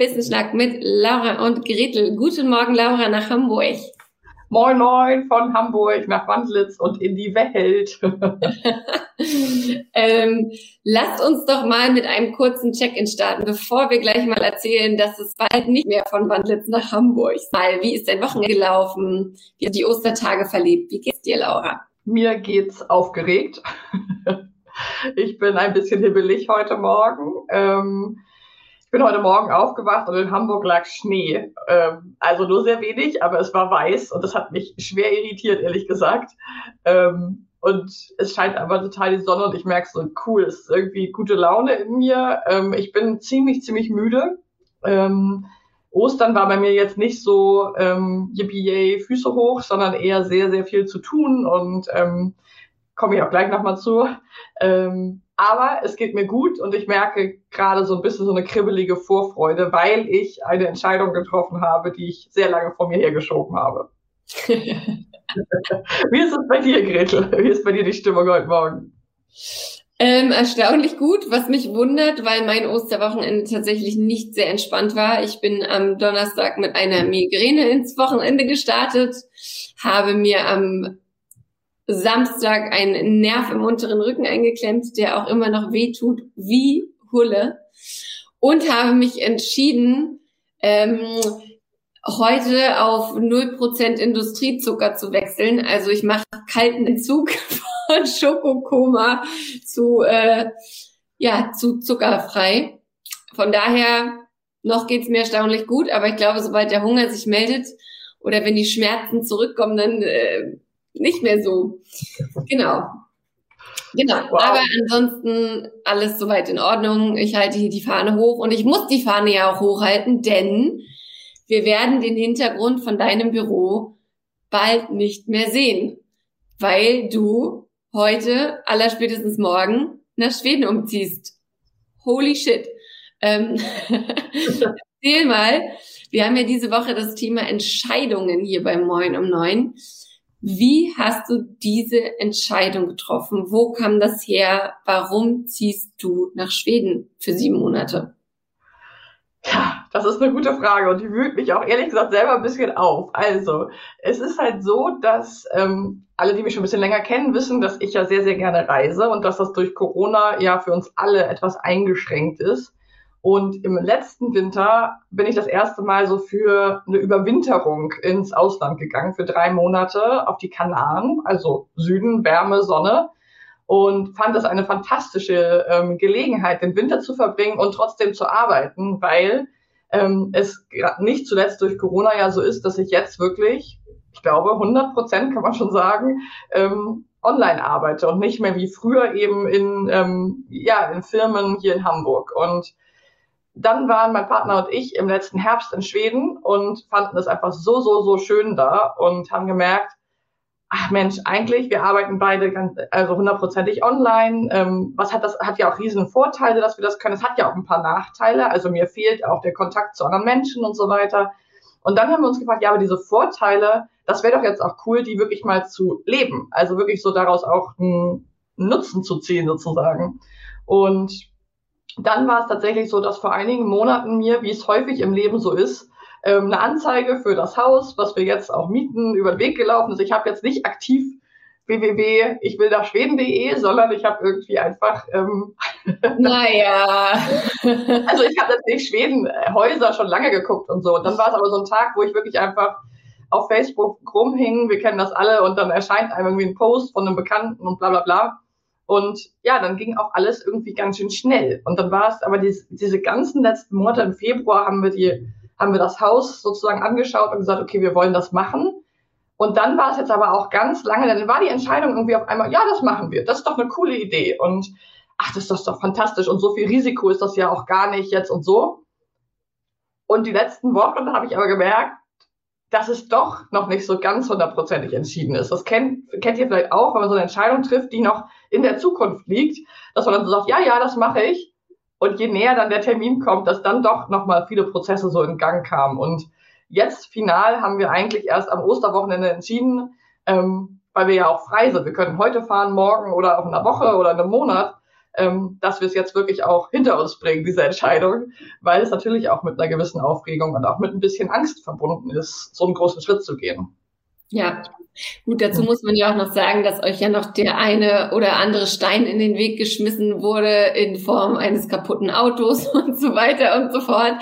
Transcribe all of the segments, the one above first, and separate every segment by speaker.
Speaker 1: Business Schnack mit Laura und Gretel. Guten Morgen, Laura, nach Hamburg.
Speaker 2: Moin Moin von Hamburg nach Wandlitz und in die Welt.
Speaker 1: ähm, lasst uns doch mal mit einem kurzen Check-in starten, bevor wir gleich mal erzählen, dass es bald nicht mehr von Wandlitz nach Hamburg mal. Wie ist dein Wochenende gelaufen? Wie hast die Ostertage verlebt? Wie geht's dir, Laura?
Speaker 2: Mir geht's aufgeregt. ich bin ein bisschen hibbelig heute Morgen. Ähm, ich bin heute Morgen aufgewacht und in Hamburg lag Schnee. Ähm, also nur sehr wenig, aber es war weiß und das hat mich schwer irritiert, ehrlich gesagt. Ähm, und es scheint aber total die Sonne und ich merke so, cool, es ist irgendwie gute Laune in mir. Ähm, ich bin ziemlich, ziemlich müde. Ähm, Ostern war bei mir jetzt nicht so ähm, yippie Füße hoch, sondern eher sehr, sehr viel zu tun und ähm, komme ich auch gleich nochmal zu. Ähm, aber es geht mir gut und ich merke gerade so ein bisschen so eine kribbelige Vorfreude, weil ich eine Entscheidung getroffen habe, die ich sehr lange vor mir hergeschoben habe. Wie ist es bei dir, Gretel? Wie ist bei dir die Stimmung heute Morgen?
Speaker 1: Ähm, erstaunlich gut, was mich wundert, weil mein Osterwochenende tatsächlich nicht sehr entspannt war. Ich bin am Donnerstag mit einer Migräne ins Wochenende gestartet, habe mir am Samstag einen Nerv im unteren Rücken eingeklemmt, der auch immer noch weh tut, wie Hulle. Und habe mich entschieden, ähm, heute auf 0% Industriezucker zu wechseln. Also ich mache kalten Entzug von Schokokoma zu, äh, ja, zu zuckerfrei. Von daher, noch geht's mir erstaunlich gut, aber ich glaube, sobald der Hunger sich meldet oder wenn die Schmerzen zurückkommen, dann äh, nicht mehr so. Genau. Genau. Wow. Aber ansonsten alles soweit in Ordnung. Ich halte hier die Fahne hoch und ich muss die Fahne ja auch hochhalten, denn wir werden den Hintergrund von deinem Büro bald nicht mehr sehen, weil du heute, allerspätestens morgen, nach Schweden umziehst. Holy shit. Ähm, erzähl mal, wir haben ja diese Woche das Thema Entscheidungen hier beim Moin um neun. Wie hast du diese Entscheidung getroffen? Wo kam das her? Warum ziehst du nach Schweden für sieben Monate?
Speaker 2: Ja, das ist eine gute Frage und die wühlt mich auch ehrlich gesagt selber ein bisschen auf. Also, es ist halt so, dass ähm, alle, die mich schon ein bisschen länger kennen, wissen, dass ich ja sehr, sehr gerne reise und dass das durch Corona ja für uns alle etwas eingeschränkt ist. Und im letzten Winter bin ich das erste Mal so für eine Überwinterung ins Ausland gegangen, für drei Monate auf die Kanaren, also Süden, Wärme, Sonne. Und fand das eine fantastische ähm, Gelegenheit, den Winter zu verbringen und trotzdem zu arbeiten, weil ähm, es nicht zuletzt durch Corona ja so ist, dass ich jetzt wirklich, ich glaube, 100 Prozent kann man schon sagen, ähm, online arbeite und nicht mehr wie früher eben in, ähm, ja, in Firmen hier in Hamburg. Und dann waren mein Partner und ich im letzten Herbst in Schweden und fanden es einfach so, so, so schön da und haben gemerkt, ach Mensch, eigentlich, wir arbeiten beide ganz, also hundertprozentig online. Ähm, was hat das, hat ja auch riesen Vorteile, dass wir das können. Es hat ja auch ein paar Nachteile. Also mir fehlt auch der Kontakt zu anderen Menschen und so weiter. Und dann haben wir uns gefragt, ja, aber diese Vorteile, das wäre doch jetzt auch cool, die wirklich mal zu leben. Also wirklich so daraus auch einen Nutzen zu ziehen sozusagen. Und dann war es tatsächlich so, dass vor einigen Monaten mir, wie es häufig im Leben so ist, ähm, eine Anzeige für das Haus, was wir jetzt auch mieten, über den Weg gelaufen ist. Ich habe jetzt nicht aktiv www, ich will nach Schweden.de, sondern ich habe irgendwie einfach. Ähm,
Speaker 1: naja.
Speaker 2: also ich habe natürlich Schwedenhäuser schon lange geguckt und so. Und dann war es aber so ein Tag, wo ich wirklich einfach auf Facebook rumhing, wir kennen das alle, und dann erscheint einem irgendwie ein Post von einem Bekannten und bla bla bla. Und ja, dann ging auch alles irgendwie ganz schön schnell. Und dann war es aber dies, diese ganzen letzten Monate im Februar haben wir die, haben wir das Haus sozusagen angeschaut und gesagt, okay, wir wollen das machen. Und dann war es jetzt aber auch ganz lange, dann war die Entscheidung irgendwie auf einmal, ja, das machen wir. Das ist doch eine coole Idee. Und ach, das ist doch fantastisch. Und so viel Risiko ist das ja auch gar nicht jetzt und so. Und die letzten Wochen habe ich aber gemerkt, dass es doch noch nicht so ganz hundertprozentig entschieden ist. Das kennt, kennt ihr vielleicht auch, wenn man so eine Entscheidung trifft, die noch in der Zukunft liegt, dass man dann so sagt, ja, ja, das mache ich. Und je näher dann der Termin kommt, dass dann doch nochmal viele Prozesse so in Gang kamen. Und Jetzt final haben wir eigentlich erst am Osterwochenende entschieden, ähm, weil wir ja auch frei sind. Wir können heute fahren, morgen oder auch in einer Woche oder in einem Monat, ähm, dass wir es jetzt wirklich auch hinter uns bringen, diese Entscheidung, weil es natürlich auch mit einer gewissen Aufregung und auch mit ein bisschen Angst verbunden ist, so einen großen Schritt zu gehen.
Speaker 1: Ja, gut, dazu muss man ja auch noch sagen, dass euch ja noch der eine oder andere Stein in den Weg geschmissen wurde in Form eines kaputten Autos und so weiter und so fort.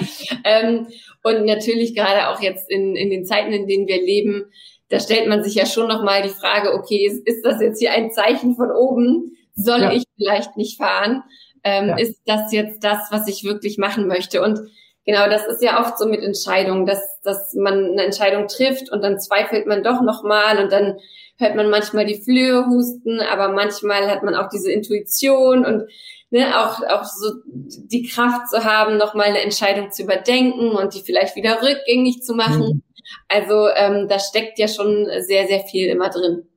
Speaker 1: Ähm, und natürlich gerade auch jetzt in, in den Zeiten, in denen wir leben, da stellt man sich ja schon nochmal die Frage, okay, ist, ist das jetzt hier ein Zeichen von oben? Soll ja. ich vielleicht nicht fahren? Ähm, ja. Ist das jetzt das, was ich wirklich machen möchte? Und genau, das ist ja oft so mit Entscheidungen, dass, dass man eine Entscheidung trifft und dann zweifelt man doch nochmal und dann hört man manchmal die Flöhe husten, aber manchmal hat man auch diese Intuition und ne, auch, auch so die Kraft zu haben, nochmal eine Entscheidung zu überdenken und die vielleicht wieder rückgängig zu machen. Mhm. Also ähm, da steckt ja schon sehr, sehr viel immer drin.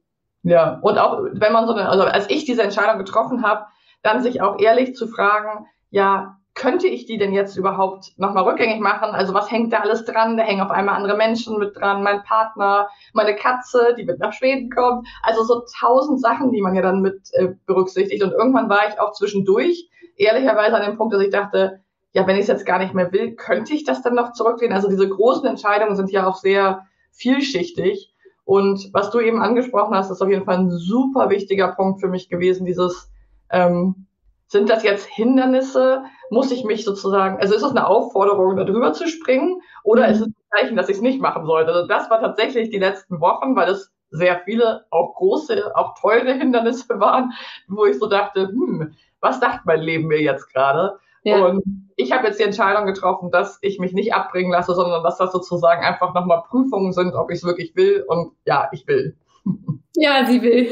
Speaker 2: Ja, und auch wenn man so eine, also als ich diese Entscheidung getroffen habe, dann sich auch ehrlich zu fragen, ja, könnte ich die denn jetzt überhaupt nochmal rückgängig machen? Also was hängt da alles dran? Da hängen auf einmal andere Menschen mit dran, mein Partner, meine Katze, die mit nach Schweden kommt. Also so tausend Sachen, die man ja dann mit äh, berücksichtigt. Und irgendwann war ich auch zwischendurch ehrlicherweise an dem Punkt, dass ich dachte, ja, wenn ich es jetzt gar nicht mehr will, könnte ich das dann noch zurückdrehen? Also diese großen Entscheidungen sind ja auch sehr vielschichtig. Und was du eben angesprochen hast, ist auf jeden Fall ein super wichtiger Punkt für mich gewesen, dieses ähm, sind das jetzt Hindernisse? Muss ich mich sozusagen, also ist es eine Aufforderung, da drüber zu springen? Oder mhm. ist es ein Zeichen, dass ich es nicht machen sollte? Also das war tatsächlich die letzten Wochen, weil es sehr viele, auch große, auch teure Hindernisse waren, wo ich so dachte, hm, was sagt mein Leben mir jetzt gerade? Ja. Und ich habe jetzt die Entscheidung getroffen, dass ich mich nicht abbringen lasse, sondern dass das sozusagen einfach nochmal Prüfungen sind, ob ich es wirklich will. Und ja, ich will.
Speaker 1: Ja, sie will.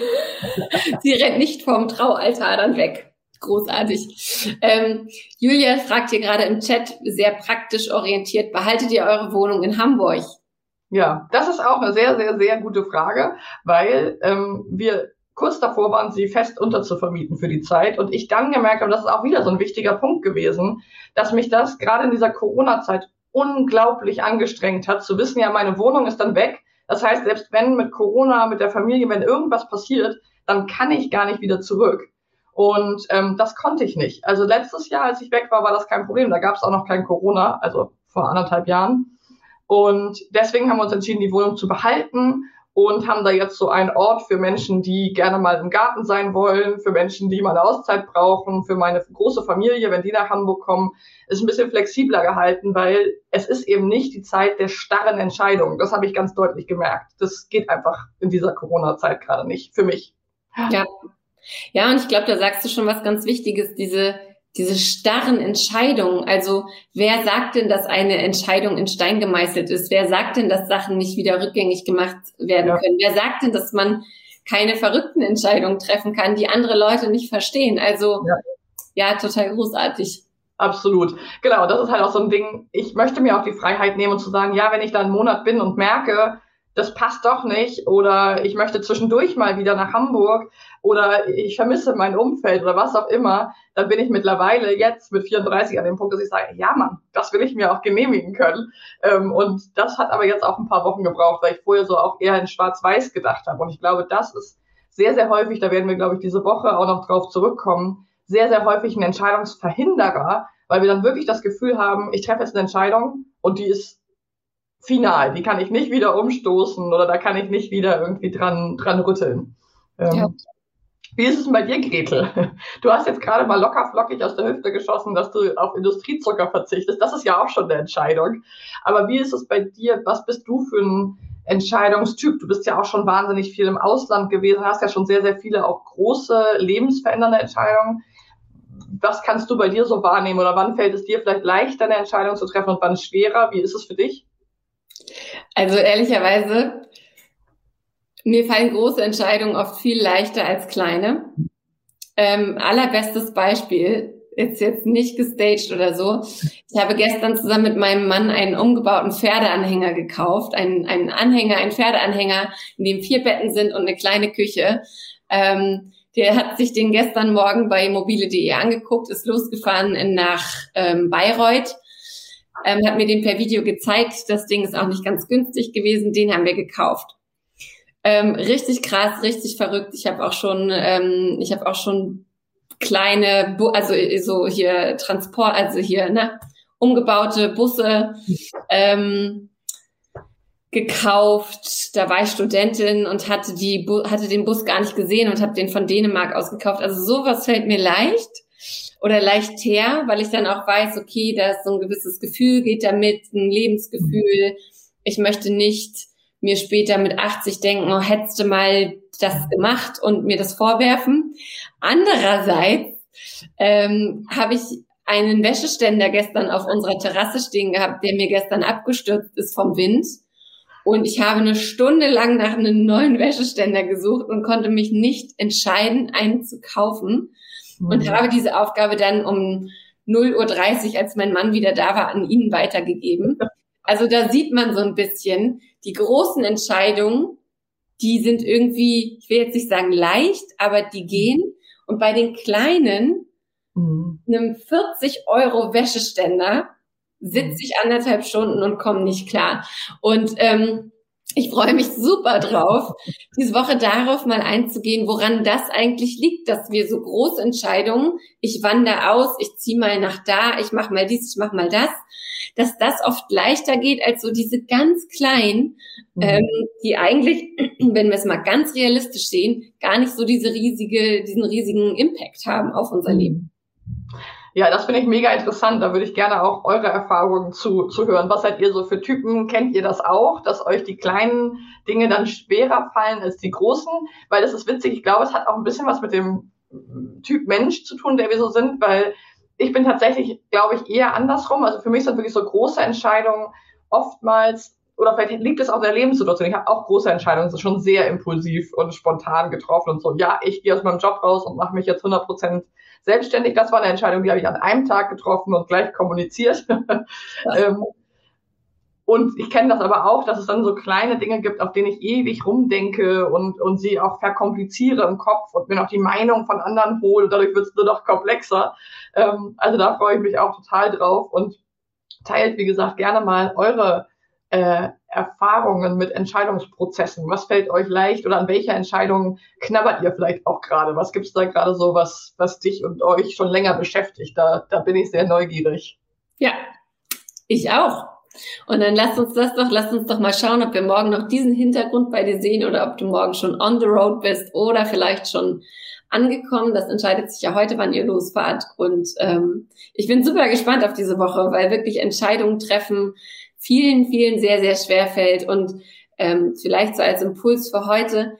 Speaker 1: sie rennt nicht vom Traualtar dann weg. Großartig. Ähm, Julia fragt hier gerade im Chat, sehr praktisch orientiert, behaltet ihr eure Wohnung in Hamburg?
Speaker 2: Ja, das ist auch eine sehr, sehr, sehr gute Frage, weil ähm, wir kurz davor waren, sie fest unterzuvermieten für die Zeit und ich dann gemerkt habe, das ist auch wieder so ein wichtiger Punkt gewesen, dass mich das gerade in dieser Corona-Zeit unglaublich angestrengt hat, zu wissen, ja, meine Wohnung ist dann weg. Das heißt, selbst wenn mit Corona, mit der Familie, wenn irgendwas passiert, dann kann ich gar nicht wieder zurück. Und ähm, das konnte ich nicht. Also letztes Jahr, als ich weg war, war das kein Problem. Da gab es auch noch kein Corona, also vor anderthalb Jahren. Und deswegen haben wir uns entschieden, die Wohnung zu behalten und haben da jetzt so einen Ort für Menschen, die gerne mal im Garten sein wollen, für Menschen, die mal eine Auszeit brauchen, für meine große Familie, wenn die nach Hamburg kommen, ist ein bisschen flexibler gehalten, weil es ist eben nicht die Zeit der starren Entscheidungen. Das habe ich ganz deutlich gemerkt. Das geht einfach in dieser Corona-Zeit gerade nicht für mich.
Speaker 1: Ja, ja, und ich glaube, da sagst du schon was ganz Wichtiges, diese, diese starren Entscheidungen. Also wer sagt denn, dass eine Entscheidung in Stein gemeißelt ist? Wer sagt denn, dass Sachen nicht wieder rückgängig gemacht werden ja. können? Wer sagt denn, dass man keine verrückten Entscheidungen treffen kann, die andere Leute nicht verstehen? Also ja, ja total großartig.
Speaker 2: Absolut. Genau, das ist halt auch so ein Ding. Ich möchte mir auch die Freiheit nehmen und zu sagen, ja, wenn ich da einen Monat bin und merke, das passt doch nicht oder ich möchte zwischendurch mal wieder nach Hamburg oder ich vermisse mein Umfeld oder was auch immer, dann bin ich mittlerweile jetzt mit 34 an dem Punkt, dass ich sage, ja Mann, das will ich mir auch genehmigen können. Ähm, und das hat aber jetzt auch ein paar Wochen gebraucht, weil ich vorher so auch eher in Schwarz-Weiß gedacht habe. Und ich glaube, das ist sehr, sehr häufig, da werden wir, glaube ich, diese Woche auch noch drauf zurückkommen, sehr, sehr häufig ein Entscheidungsverhinderer, weil wir dann wirklich das Gefühl haben, ich treffe jetzt eine Entscheidung und die ist final. Die kann ich nicht wieder umstoßen oder da kann ich nicht wieder irgendwie dran, dran rütteln. Ähm, ja. Wie ist es denn bei dir, Gretel? Du hast jetzt gerade mal locker flockig aus der Hüfte geschossen, dass du auf Industriezucker verzichtest. Das ist ja auch schon eine Entscheidung. Aber wie ist es bei dir? Was bist du für ein Entscheidungstyp? Du bist ja auch schon wahnsinnig viel im Ausland gewesen, hast ja schon sehr, sehr viele auch große lebensverändernde Entscheidungen. Was kannst du bei dir so wahrnehmen oder wann fällt es dir vielleicht leichter, eine Entscheidung zu treffen und wann schwerer? Wie ist es für dich?
Speaker 1: Also ehrlicherweise mir fallen große Entscheidungen oft viel leichter als kleine. Ähm, allerbestes Beispiel, ist jetzt nicht gestaged oder so. Ich habe gestern zusammen mit meinem Mann einen umgebauten Pferdeanhänger gekauft. Einen, einen Anhänger, einen Pferdeanhänger, in dem vier Betten sind und eine kleine Küche. Ähm, der hat sich den gestern Morgen bei mobile.de angeguckt, ist losgefahren nach ähm, Bayreuth, ähm, hat mir den per Video gezeigt. Das Ding ist auch nicht ganz günstig gewesen, den haben wir gekauft. Ähm, richtig krass, richtig verrückt. Ich habe auch schon, ähm, ich habe auch schon kleine, Bu also so hier Transport, also hier ne, umgebaute Busse ähm, gekauft. Da war ich Studentin und hatte die Bu hatte den Bus gar nicht gesehen und habe den von Dänemark aus gekauft. Also sowas fällt mir leicht oder leicht her, weil ich dann auch weiß, okay, da ist so ein gewisses Gefühl geht damit, ein Lebensgefühl. Ich möchte nicht mir später mit 80 denken, oh, hättest du mal das gemacht und mir das vorwerfen. Andererseits ähm, habe ich einen Wäscheständer gestern auf unserer Terrasse stehen gehabt, der mir gestern abgestürzt ist vom Wind. Und ich habe eine Stunde lang nach einem neuen Wäscheständer gesucht und konnte mich nicht entscheiden, einen zu kaufen. Mhm. Und habe diese Aufgabe dann um 0.30 Uhr, als mein Mann wieder da war, an ihn weitergegeben. Also da sieht man so ein bisschen, die großen Entscheidungen, die sind irgendwie, ich will jetzt nicht sagen leicht, aber die gehen. Und bei den kleinen, mhm. einem 40 Euro Wäscheständer, sitze ich anderthalb Stunden und komme nicht klar. Und ähm, ich freue mich super drauf, diese Woche darauf mal einzugehen, woran das eigentlich liegt, dass wir so große Entscheidungen, ich wandere aus, ich ziehe mal nach da, ich mache mal dies, ich mache mal das, dass das oft leichter geht als so diese ganz kleinen, mhm. ähm, die eigentlich, wenn wir es mal ganz realistisch sehen, gar nicht so diese riesige, diesen riesigen Impact haben auf unser mhm. Leben.
Speaker 2: Ja, das finde ich mega interessant. Da würde ich gerne auch eure Erfahrungen zu, zu hören. Was seid ihr so für Typen? Kennt ihr das auch, dass euch die kleinen Dinge dann schwerer fallen als die großen? Weil das ist witzig. Ich glaube, es hat auch ein bisschen was mit dem Typ Mensch zu tun, der wir so sind, weil ich bin tatsächlich, glaube ich, eher andersrum. Also für mich sind wirklich so große Entscheidungen oftmals, oder vielleicht liegt es auch in der Lebenssituation. Ich habe auch große Entscheidungen, schon sehr impulsiv und spontan getroffen und so. Ja, ich gehe aus meinem Job raus und mache mich jetzt 100 Prozent selbstständig. Das war eine Entscheidung, die habe ich an einem Tag getroffen und gleich kommuniziert. ähm, und ich kenne das aber auch, dass es dann so kleine Dinge gibt, auf denen ich ewig rumdenke und, und sie auch verkompliziere im Kopf und mir noch die Meinung von anderen hole. Dadurch wird es nur noch komplexer. Ähm, also da freue ich mich auch total drauf und teilt, wie gesagt, gerne mal eure äh, Erfahrungen mit Entscheidungsprozessen. Was fällt euch leicht oder an welcher Entscheidung knabbert ihr vielleicht auch gerade? Was gibt es da gerade so, was, was dich und euch schon länger beschäftigt? Da, da bin ich sehr neugierig.
Speaker 1: Ja, ich auch. Und dann lass uns das doch, lass uns doch mal schauen, ob wir morgen noch diesen Hintergrund bei dir sehen oder ob du morgen schon on the road bist oder vielleicht schon angekommen. Das entscheidet sich ja heute, wann ihr losfahrt. Und ähm, ich bin super gespannt auf diese Woche, weil wirklich Entscheidungen treffen vielen, vielen sehr, sehr schwer fällt. Und ähm, vielleicht so als Impuls für heute,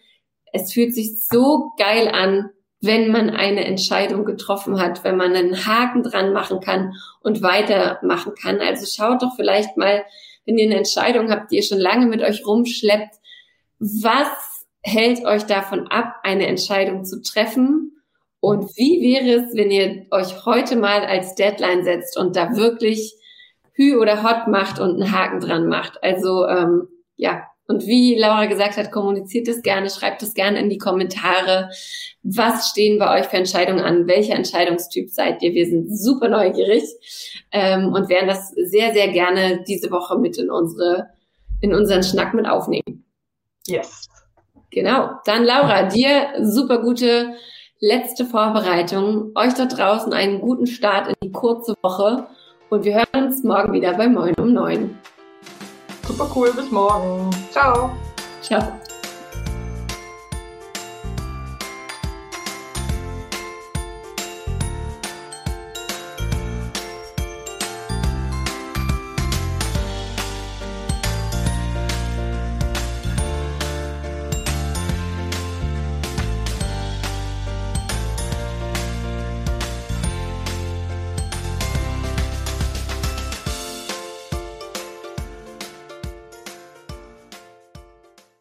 Speaker 1: es fühlt sich so geil an, wenn man eine Entscheidung getroffen hat, wenn man einen Haken dran machen kann und weitermachen kann. Also schaut doch vielleicht mal, wenn ihr eine Entscheidung habt, die ihr schon lange mit euch rumschleppt, was hält euch davon ab, eine Entscheidung zu treffen? Und wie wäre es, wenn ihr euch heute mal als Deadline setzt und da wirklich Hü oder Hot macht und einen Haken dran macht? Also ähm, ja, und wie Laura gesagt hat, kommuniziert es gerne, schreibt es gerne in die Kommentare. Was stehen bei euch für Entscheidungen an? Welcher Entscheidungstyp seid ihr? Wir sind super neugierig ähm, und werden das sehr, sehr gerne diese Woche mit in unsere, in unseren Schnack mit aufnehmen.
Speaker 2: Yes.
Speaker 1: Genau. Dann Laura, dir super gute letzte Vorbereitung. Euch da draußen einen guten Start in die kurze Woche und wir hören uns morgen wieder bei Moin um neun.
Speaker 2: Super cool, bis morgen. Ciao.
Speaker 1: Ciao.